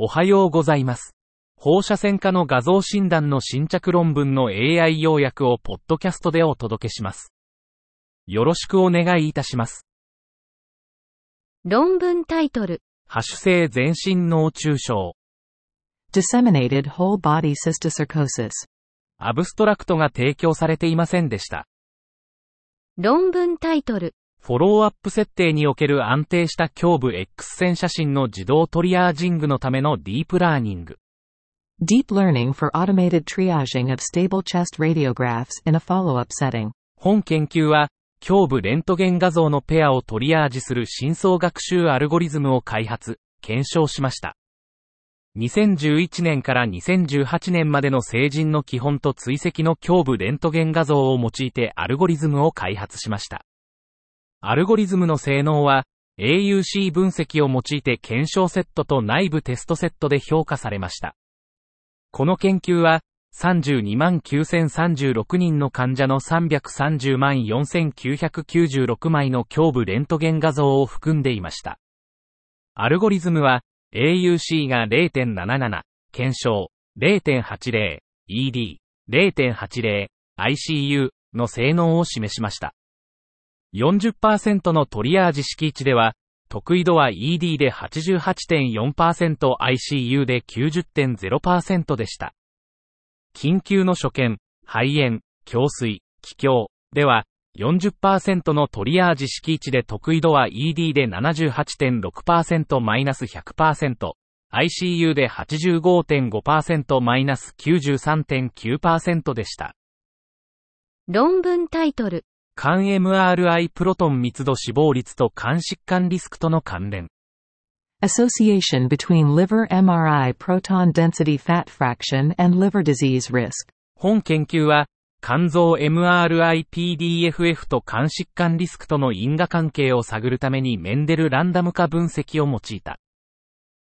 おはようございます。放射線科の画像診断の新着論文の AI 要約をポッドキャストでお届けします。よろしくお願いいたします。論文タイトル、ハッシュ性全身脳中症。Disseminated whole body cysticercosis. アブストラクトが提供されていませんでした。論文タイトル、フォローアップ設定における安定した胸部 X 線写真の自動トリアージングのためのディープラーニング。Deep learning for automated triaging of stable chest radiographs in a follow-up setting. 本研究は、胸部レントゲン画像のペアをトリアージする深層学習アルゴリズムを開発、検証しました。2011年から2018年までの成人の基本と追跡の胸部レントゲン画像を用いてアルゴリズムを開発しました。アルゴリズムの性能は、AUC 分析を用いて検証セットと内部テストセットで評価されました。この研究は、32万9036人の患者の330万4996枚の胸部レントゲン画像を含んでいました。アルゴリズムは AUC が0.77、検証0.80、ED、0.80、ICU の性能を示しました。40%のトリアージ敷地では、得意度は ED で88.4%、ICU で90.0%でした。緊急の所見、肺炎、胸水、気胸では、40%のトリアージ敷地で得意度は ED で 78.6%-100%、ICU で 85.5%-93.9% でした。論文タイトル、肝 MRI プロトン密度死亡率と肝疾患リスクとの関連。Association between liver MRI proton density fat fraction and liver disease risk. 本研究は、肝臓 MRI-PDFF と肝疾患リスクとの因果関係を探るためにメンデルランダム化分析を用いた。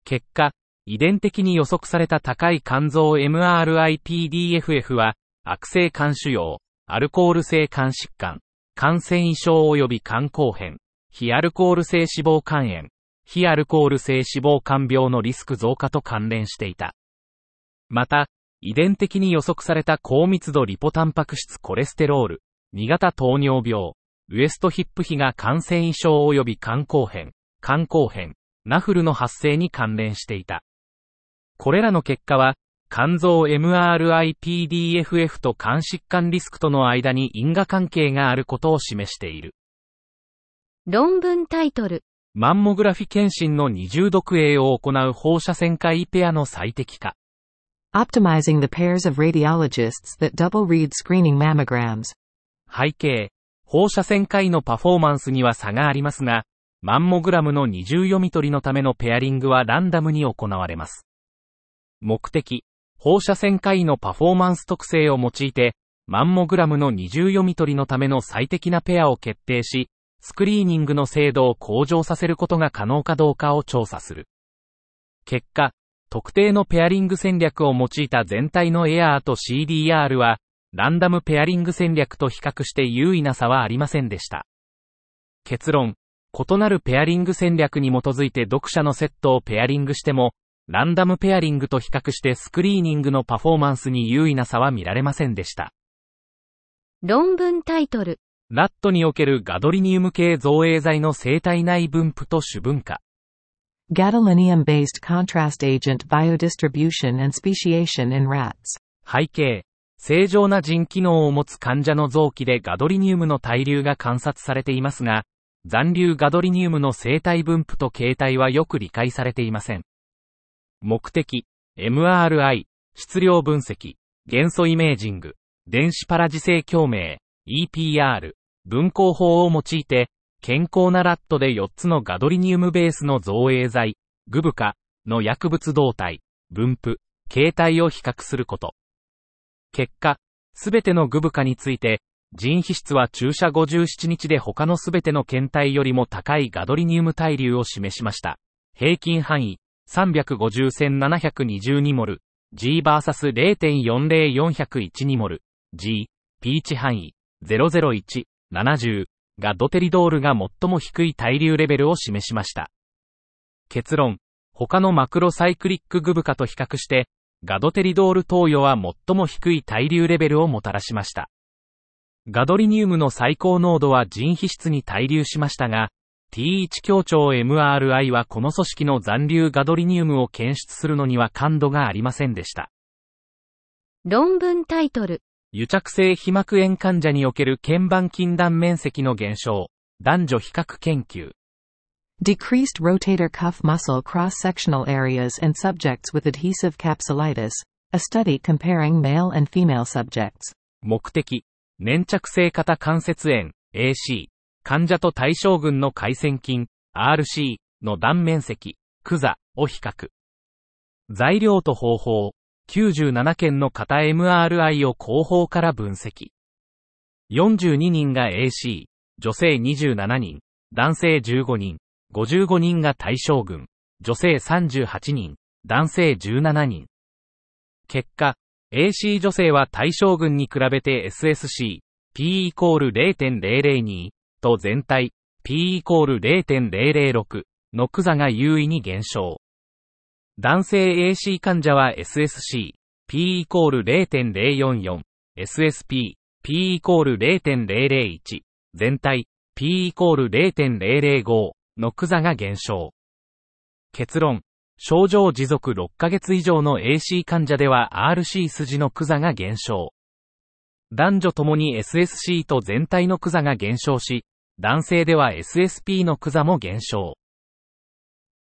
結果、遺伝的に予測された高い肝臓 MRI-PDFF は、悪性肝腫瘍、アルコール性肝疾患、肝繊維症及び肝硬変、非アルコール性脂肪肝炎、非アルコール性脂肪肝病のリスク増加と関連していた。また、遺伝的に予測された高密度リポタンパク質コレステロール、2型糖尿病、ウエストヒップ比が肝繊維症及び肝硬変、肝硬変、ナフルの発生に関連していた。これらの結果は、肝臓 MRI-PDFF と肝疾患リスクとの間に因果関係があることを示している。論文タイトル、マンモグラフィ検診の二重読影を行う放射線科医ペアの最適化。Optimizing the pairs of radiologists that double read screening mammograms. 背景、放射線科医のパフォーマンスには差がありますが、マンモグラムの二重読み取りのためのペアリングはランダムに行われます。目的、放射線科医のパフォーマンス特性を用いて、マンモグラムの二重読み取りのための最適なペアを決定し、スクリーニングの精度を向上させることが可能かどうかを調査する。結果、特定のペアリング戦略を用いた全体のエアーと CDR は、ランダムペアリング戦略と比較して優位な差はありませんでした。結論、異なるペアリング戦略に基づいて読者のセットをペアリングしても、ランダムペアリングと比較してスクリーニングのパフォーマンスに優位な差は見られませんでした。論文タイトル、ラットにおけるガドリニウム系造影剤の生体内分布と主分化。Gadolinium-based contrast agent biodistribution and speciation in rats. 背景、正常な腎機能を持つ患者の臓器でガドリニウムの対流が観察されていますが、残留ガドリニウムの生体分布と形態はよく理解されていません。目的、MRI、質量分析、元素イメージング、電子パラジ性共鳴、EPR、分光法を用いて、健康なラットで4つのガドリニウムベースの造影剤、グブカの薬物動態、分布、形態を比較すること。結果、すべてのグブカについて、腎皮質は注射57日で他のすべての検体よりも高いガドリニウム対流を示しました。平均範囲、350-1722モル、G バーサス0.40401モル、G、ピーチ範囲、001、70がドテリドールが最も低い対流レベルを示しました。結論、他のマクロサイクリックグブカと比較して、ガドテリドール投与は最も低い対流レベルをもたらしました。ガドリニウムの最高濃度は腎皮質に対流しましたが、T1 強調 MRI はこの組織の残留ガドリニウムを検出するのには感度がありませんでした。論文タイトル。癒着性皮膜炎患者における鍵盤筋断面積の減少。男女比較研究。Decreased rotator cuff muscle cross-sectional areas in subjects with adhesive capsulitis. A study comparing male and female subjects. 目的。粘着性型関節炎、AC、患者と対象群の回線筋、RC の断面積、クザを比較。材料と方法、97件の型 MRI を後方から分析。42人が AC、女性27人、男性15人、55人が対象群、女性38人、男性17人。結果、AC 女性は対象群に比べて SSC、P イコール0.002と全体、P イコール0.006のクザが優位に減少。男性 AC 患者は SSC、P イコール0.044、SSP、P イコール0.001、全体、P イコール0.005のクザが減少。結論、症状持続6ヶ月以上の AC 患者では RC 筋のクザが減少。男女ともに SSC と全体のクザが減少し、男性では SSP のクザも減少。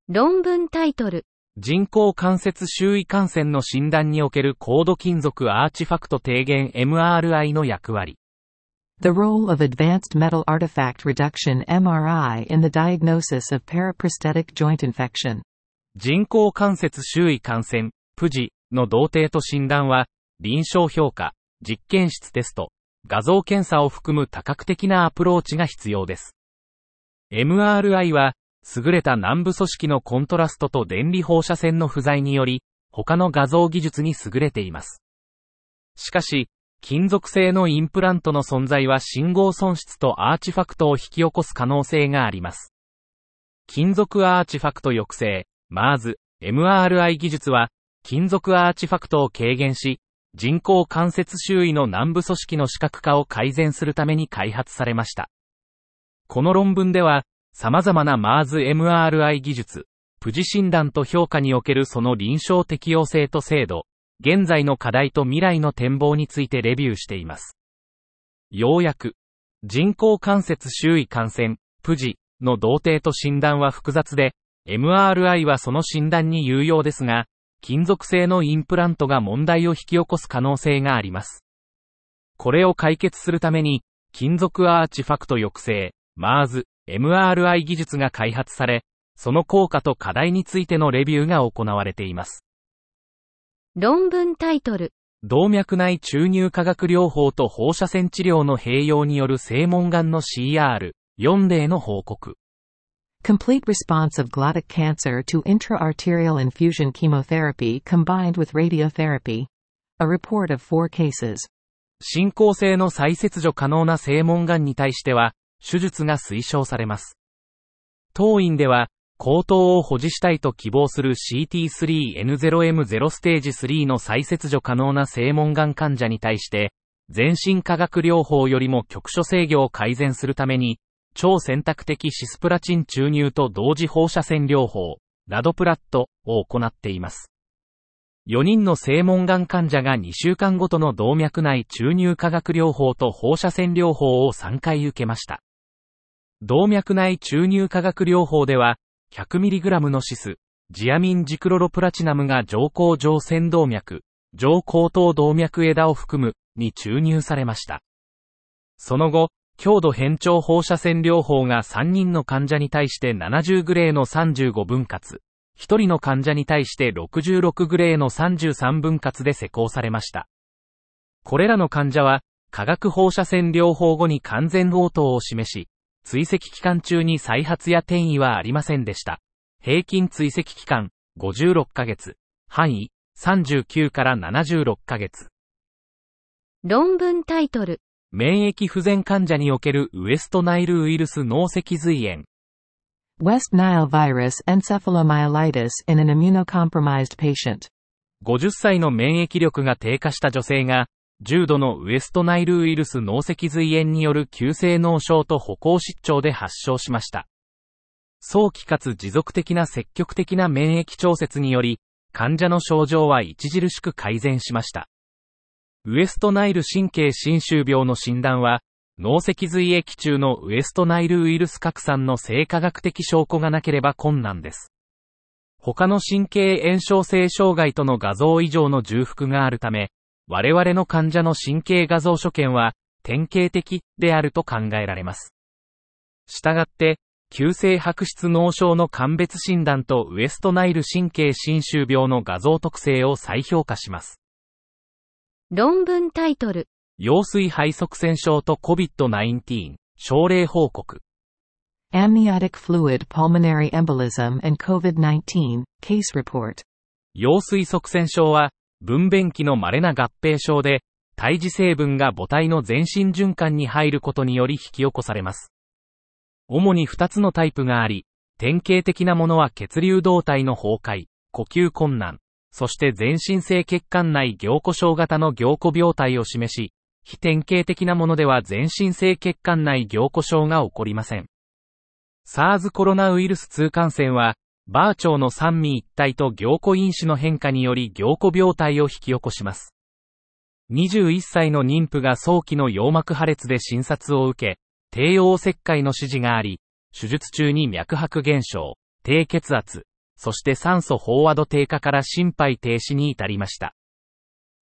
論文タイトル。人工関節周囲感染の診断における高度金属アーチファクト低減 MRI の役割。The role of advanced metal artifact reduction MRI in the diagnosis of paraprosthetic joint infection. 人工関節周囲感染、プジの同定と診断は、臨床評価、実験室テスト、画像検査を含む多角的なアプローチが必要です。MRI は、優れた軟部組織のコントラストと電離放射線の不在により、他の画像技術に優れています。しかし、金属製のインプラントの存在は信号損失とアーチファクトを引き起こす可能性があります。金属アーチファクト抑制、MARS、MRI 技術は、金属アーチファクトを軽減し、人工関節周囲の南部組織の視覚化を改善するために開発されました。この論文では、様々な MARS MRI 技術、プジ診断と評価におけるその臨床適用性と精度、現在の課題と未来の展望についてレビューしています。要約。人工関節周囲感染、プジの同定と診断は複雑で、MRI はその診断に有用ですが、金属製のインプラントが問題を引き起こす可能性があります。これを解決するために、金属アーチファクト抑制、MARS、MRI 技術が開発され、その効果と課題についてのレビューが行われています。論文タイトル。動脈内注入化学療法と放射線治療の併用による正門癌の CR、4例の報告。Complete response of glottic cancer to intra-arterial infusion chemotherapy combined with radiotherapy. A report of four cases. 進行性の再切除可能な正門癌に対しては、手術が推奨されます。当院では、口頭を保持したいと希望する CT3N0M0 ステージ3の再切除可能な正門癌患者に対して、全身化学療法よりも局所制御を改善するために、超選択的シスプラチン注入と同時放射線療法、ラドプラットを行っています。4人の正門癌患者が2週間ごとの動脈内注入化学療法と放射線療法を3回受けました。動脈内注入化学療法では、100mg のシス、ジアミンジクロロプラチナムが上行上線動脈、上後頭動脈枝を含む、に注入されました。その後、強度変調放射線療法が3人の患者に対して70グレーの35分割、1人の患者に対して66グレーの33分割で施行されました。これらの患者は、化学放射線療法後に完全応答を示し、追跡期間中に再発や転移はありませんでした。平均追跡期間、56ヶ月。範囲、39から76ヶ月。論文タイトル。免疫不全患者におけるウエストナイルウイルス脳脊髄炎。West Nile virus encephalomyelitis in an immunocompromised patient. 50歳の免疫力が低下した女性が、重度のウエストナイルウイルス脳脊髄炎による急性脳症と歩行失調で発症しました。早期かつ持続的な積極的な免疫調節により、患者の症状は著しく改善しました。ウエストナイル神経侵襲病の診断は、脳脊髄液中のウエストナイルウイルス拡散の生化学的証拠がなければ困難です。他の神経炎症性障害との画像以上の重複があるため、我々の患者の神経画像所見は典型的であると考えられます。したがって、急性白質脳症の鑑別診断とウエストナイル神経侵襲病の画像特性を再評価します。論文タイトル。羊水肺塞栓症と COVID-19 症例報告。Amniotic fluid pulmonary embolism and COVID-19 case report. 羊水塞栓症は、分娩期の稀な合併症で、胎児成分が母体の全身循環に入ることにより引き起こされます。主に2つのタイプがあり、典型的なものは血流動体の崩壊、呼吸困難、そして全身性血管内凝固症型の凝固病態を示し、非典型的なものでは全身性血管内凝固症が起こりません。SARS コロナウイルス2感染は、バー腸の三味一体と凝固因子の変化により凝固病態を引き起こします。21歳の妊婦が早期の陽膜破裂で診察を受け、低用切開の指示があり、手術中に脈拍減少、低血圧、そして酸素飽和度低下から心肺停止に至りました。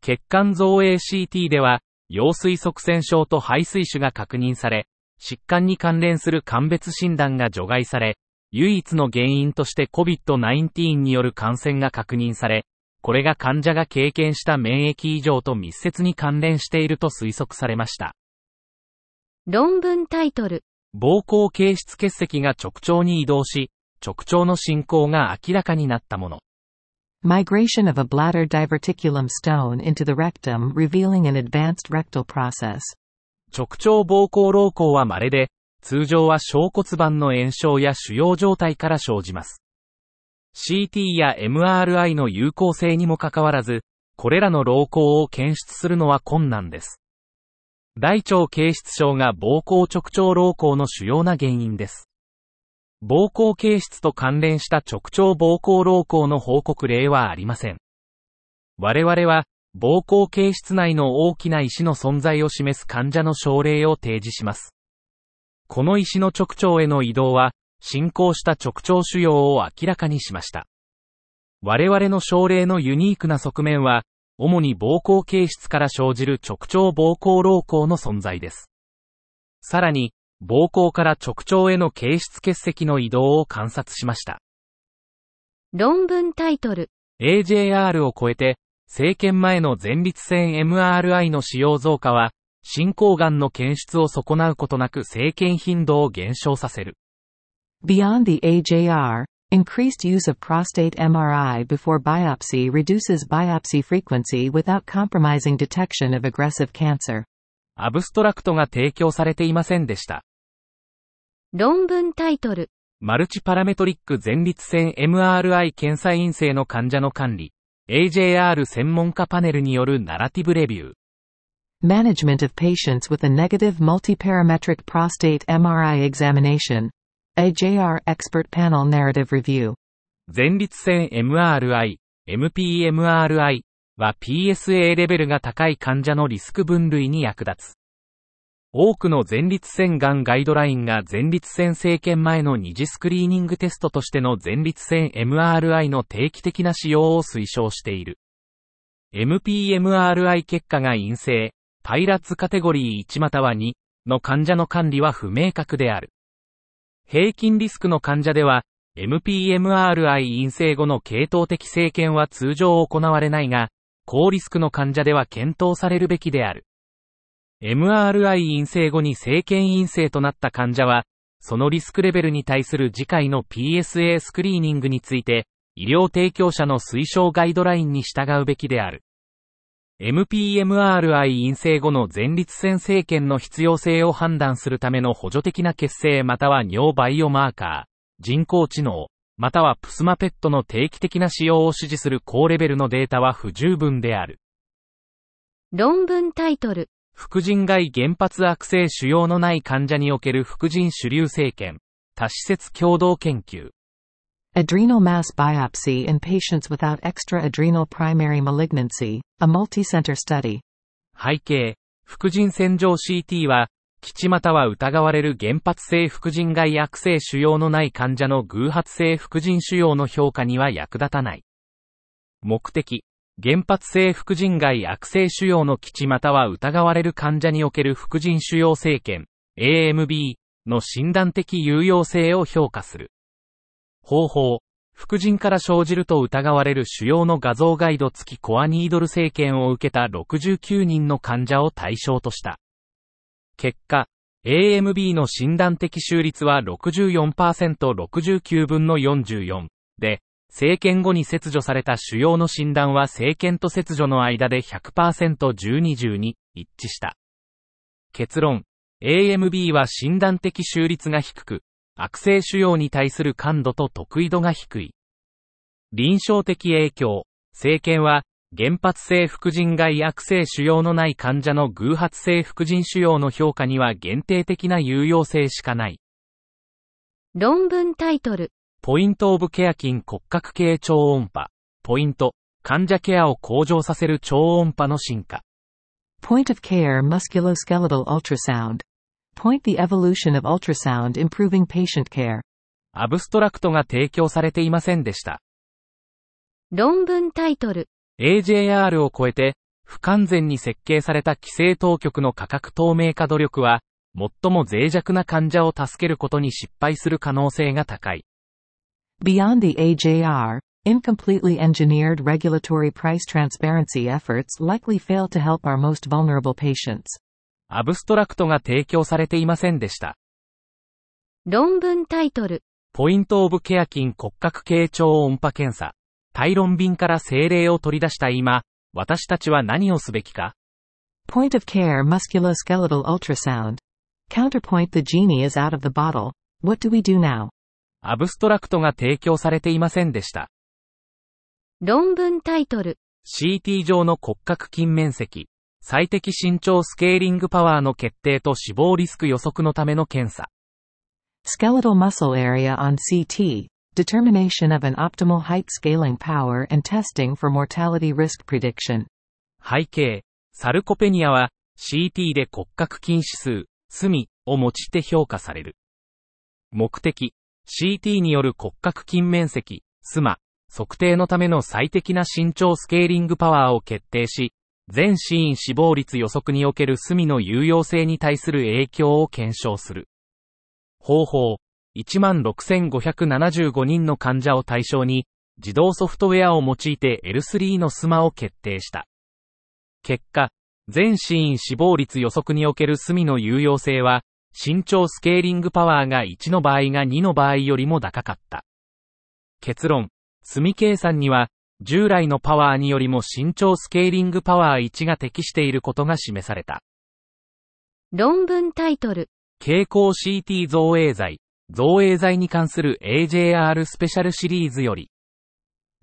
血管造影 CT では、羊水塞栓症と肺水腫が確認され、疾患に関連する鑑別診断が除外され、唯一の原因として COVID-19 による感染が確認され、これが患者が経験した免疫異常と密接に関連していると推測されました。論文タイトル。膀胱形質結石が直腸に移動し、直腸の進行が明らかになったもの。Migration of a bladder diverticulum stone into the rectum revealing an advanced rectal process. 直腸膀胱瘻孔は稀で、通常は小骨盤の炎症や腫瘍状態から生じます。CT や MRI の有効性にもかかわらず、これらの瘻孔を検出するのは困難です。大腸形質症が膀胱直腸瘻孔の主要な原因です。膀胱形質と関連した直腸膀胱瘻孔の報告例はありません。我々は、膀胱形質内の大きな石の存在を示す患者の症例を提示します。この石の直腸への移動は、進行した直腸腫瘍を明らかにしました。我々の症例のユニークな側面は、主に膀胱形質から生じる直腸膀胱瘻孔の存在です。さらに、膀胱から直腸への形質結石の移動を観察しました。論文タイトル。AJR を超えて、生検前の前立腺 MRI の使用増加は、進行がんの検出を損なうことなく生検頻度を減少させる。Beyond the AJR, increased use of prostate MRI before biopsy reduces biopsy frequency without compromising detection of aggressive cancer. アブストラクトが提供されていませんでした。論文タイトル。マルチパラメトリック前立腺 MRI 検査陰性の患者の管理、AJR 専門家パネルによるナラティブレビュー。Management of patients with a negative multiparametric prostate MRI examination. AJR expert panel narrative review. 前立腺 MRI、MPMRI は PSA レベルが高い患者のリスク分類に役立つ。多くの前立腺がんガイドラインが前立腺生検前の二次スクリーニングテストとしての前立腺 MRI の定期的な使用を推奨している。MPMRI 結果が陰性、パイラッツカテゴリー1または2の患者の管理は不明確である。平均リスクの患者では、MPMRI 陰性後の系統的生検は通常行われないが、高リスクの患者では検討されるべきである。MRI 陰性後に生検陰性となった患者は、そのリスクレベルに対する次回の PSA スクリーニングについて、医療提供者の推奨ガイドラインに従うべきである。MPMRI 陰性後の前立腺生検の必要性を判断するための補助的な血清または尿バイオマーカー人工知能、またはプスマペットの定期的な使用を指示する高レベルのデータは不十分である。論文タイトル、副腎外原発悪性腫瘍のない患者における副腎主流生検、多施設共同研究。Adrenal mass biopsy in patients without extra-adrenal primary malignancy, a multicenter study. 背景、副腎洗浄 CT は、基地または疑われる原発性副腎外悪性腫瘍のない患者の偶発性副腎腫瘍の評価には役立たない。目的、原発性副腎外悪性腫瘍の基地または疑われる患者における副腎腫瘍生検、AMB の診断的有用性を評価する。方法、副腎から生じると疑われる腫瘍の画像ガイド付きコアニードル生検を受けた69人の患者を対象とした。結果、AMB の診断的収率は 64%69 分の44で、生検後に切除された腫瘍の診断は生検と切除の間で 100%12-12 一致した。結論、AMB は診断的収率が低く、悪性腫瘍に対する感度と得意度が低い。臨床的影響、生検は、原発性副腎外悪性腫瘍のない患者の偶発性副腎腫瘍の評価には限定的な有用性しかない。論文タイトル、ポイントオブケア筋骨格系超音波。ポイント、患者ケアを向上させる超音波の進化。Point of care musculoskeletal ultrasound. Point the evolution of ultrasound improving patient care. アブストラクトが提供されていませんでした。論文タイトル、AJR を超えて、不完全に設計された規制当局の価格透明化努力は、最も脆弱な患者を助けることに失敗する可能性が高い。Beyond the AJR, incompletely engineered regulatory price transparency efforts likely fail to help our most vulnerable patients. アブストラクトが提供されていませんでした。論文タイトル、ポイントオブケア筋骨格系超音波検査。タイロン瓶から精霊を取り出した今、私たちは何をすべきか Point of care musculoskeletal ultrasound. Counterpoint the genie is out of the bottle. What do we do now? アブストラクトが提供されていませんでした。論文タイトル、CT 上の骨格筋面積、最適身長スケーリングパワーの決定と死亡リスク予測のための検査。Skeletal muscle area on CT. Determination of an optimal height scaling power and testing for mortality risk prediction. 背景、サルコペニアは CT で骨格筋指数、隅を用いて評価される。目的、CT による骨格筋面積、スマ、測定のための最適な身長スケーリングパワーを決定し、全死因死亡率予測における隅の有用性に対する影響を検証する。方法、16,575人の患者を対象に、自動ソフトウェアを用いて L3 のスマを決定した。結果、全死因死亡率予測における隅の有用性は、身長スケーリングパワーが1の場合が2の場合よりも高かった。結論、隅計算には、従来のパワーによりも身長スケーリングパワー1が適していることが示された。論文タイトル、蛍光 CT 造影剤、造影剤に関する AJR スペシャルシリーズより、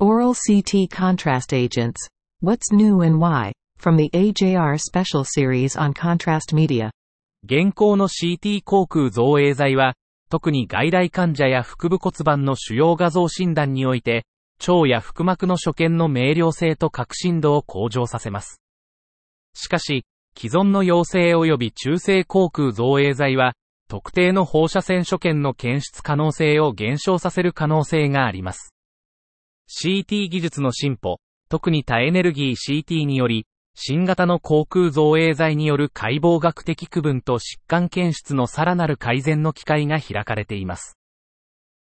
Oral CT contrast agents. What's new and why? From the AJR special series on contrast media. 現行の CT 口腔造影剤は、特に外来患者や腹部骨盤の主要画像診断において、腸や腹膜の所見の明瞭性と革新度を向上させます。しかし、既存の陽性及び中性口腔造影剤は、特定の放射線所見の検出可能性を減少させる可能性があります。CT 技術の進歩、特に多エネルギー CT により、新型の口腔造影剤による解剖学的区分と疾患検出のさらなる改善の機会が開かれています。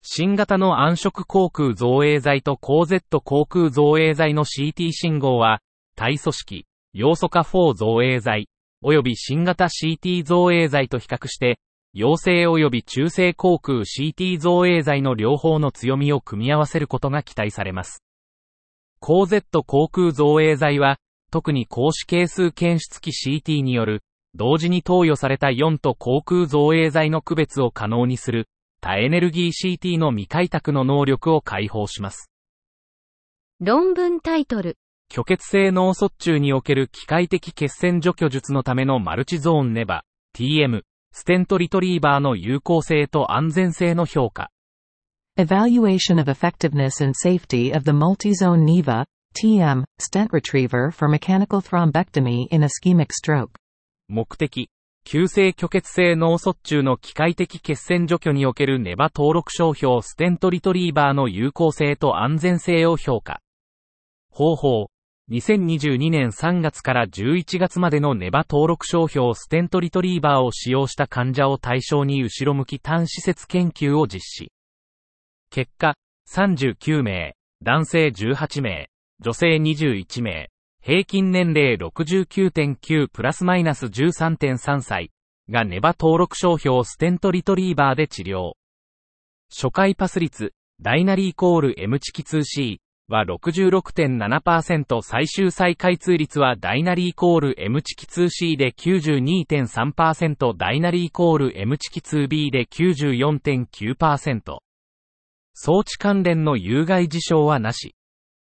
新型の暗色口腔造影剤と高 Z 口腔造影剤の CT 信号は、体組織、要素化4造影剤、及び新型 CT 造影剤と比較して、陽性及び中性口腔 CT 造影剤の両方の強みを組み合わせることが期待されます。高 Z 口腔造影剤は、特に高視係数検出器 CT による、同時に投与された4と口腔造影剤の区別を可能にする、多エネルギー CT の未開拓の能力を解放します。論文タイトル。虚血性脳卒中における機械的血栓除去術のためのマルチゾーンネバ、TM、ステントリトリーバーの有効性と安全性の評価。Evaluation of effectiveness and safety of the multi-zone NEVA, TM, stent retriever for mechanical thrombectomy in ischemic stroke. 目的、急性虚血性脳卒中の機械的血栓除去におけるネバ登録商標ステントリトリーバーの有効性と安全性を評価。方法、2022年3月から11月までのネバ登録商標ステントリトリーバーを使用した患者を対象に後ろ向き単施設研究を実施。結果、39名、男性18名、女性21名、平均年齢69.9プラスマイナス13.3歳がネバ登録商標ステントリトリーバーで治療。初回パス率、ダイナリーコール M チキ 2C は66.7%最終再開通率はダイナリーイコール M チキ 2C で92.3%ダイナリーイコール M チキ 2B で94.9%。装置関連の有害事象はなし。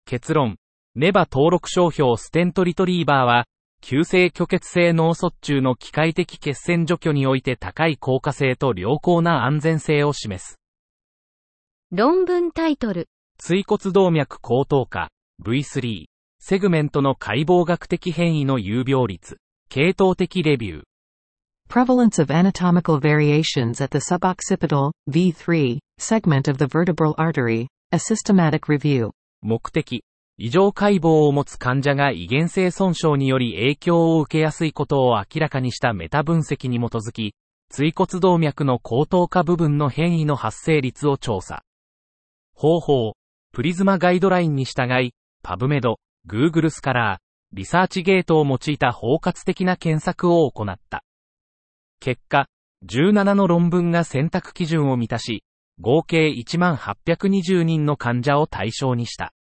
結論。ネバ登録商標ステントリトリーバーは、急性虚血性脳卒中の機械的血栓除去において高い効果性と良好な安全性を示す。論文タイトル。椎骨動脈高等化 V3 セグメントの解剖学的変異の有病率系統的レビュー Prevalence of anatomical variations at the suboccipital, V3, segment of the vertebral artery, a systematic review. 目的異常解剖を持つ患者が遺伝性損傷により影響を受けやすいことを明らかにしたメタ分析に基づき、椎骨動脈の高等化部分の変異の発生率を調査。方法、プリズマガイドラインに従い、パブメド、Google スカラー、リサーチゲートを用いた包括的な検索を行った。結果、17の論文が選択基準を満たし、合計1820人の患者を対象にした。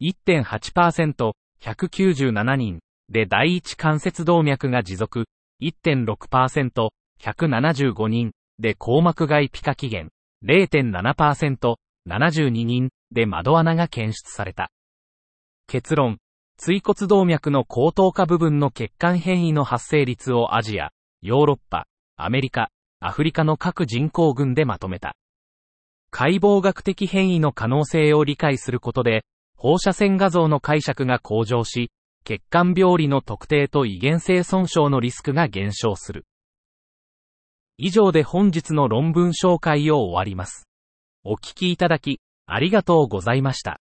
1.8%、197人で第一関節動脈が持続、1.6%、175人で硬膜外皮下起源、0.7%、72人で窓穴が検出された。結論、椎骨動脈の高等化部分の血管変異の発生率をアジア、ヨーロッパ、アメリカ、アフリカの各人口群でまとめた。解剖学的変異の可能性を理解することで、放射線画像の解釈が向上し、血管病理の特定と遺伝性損傷のリスクが減少する。以上で本日の論文紹介を終わります。お聞きいただき、ありがとうございました。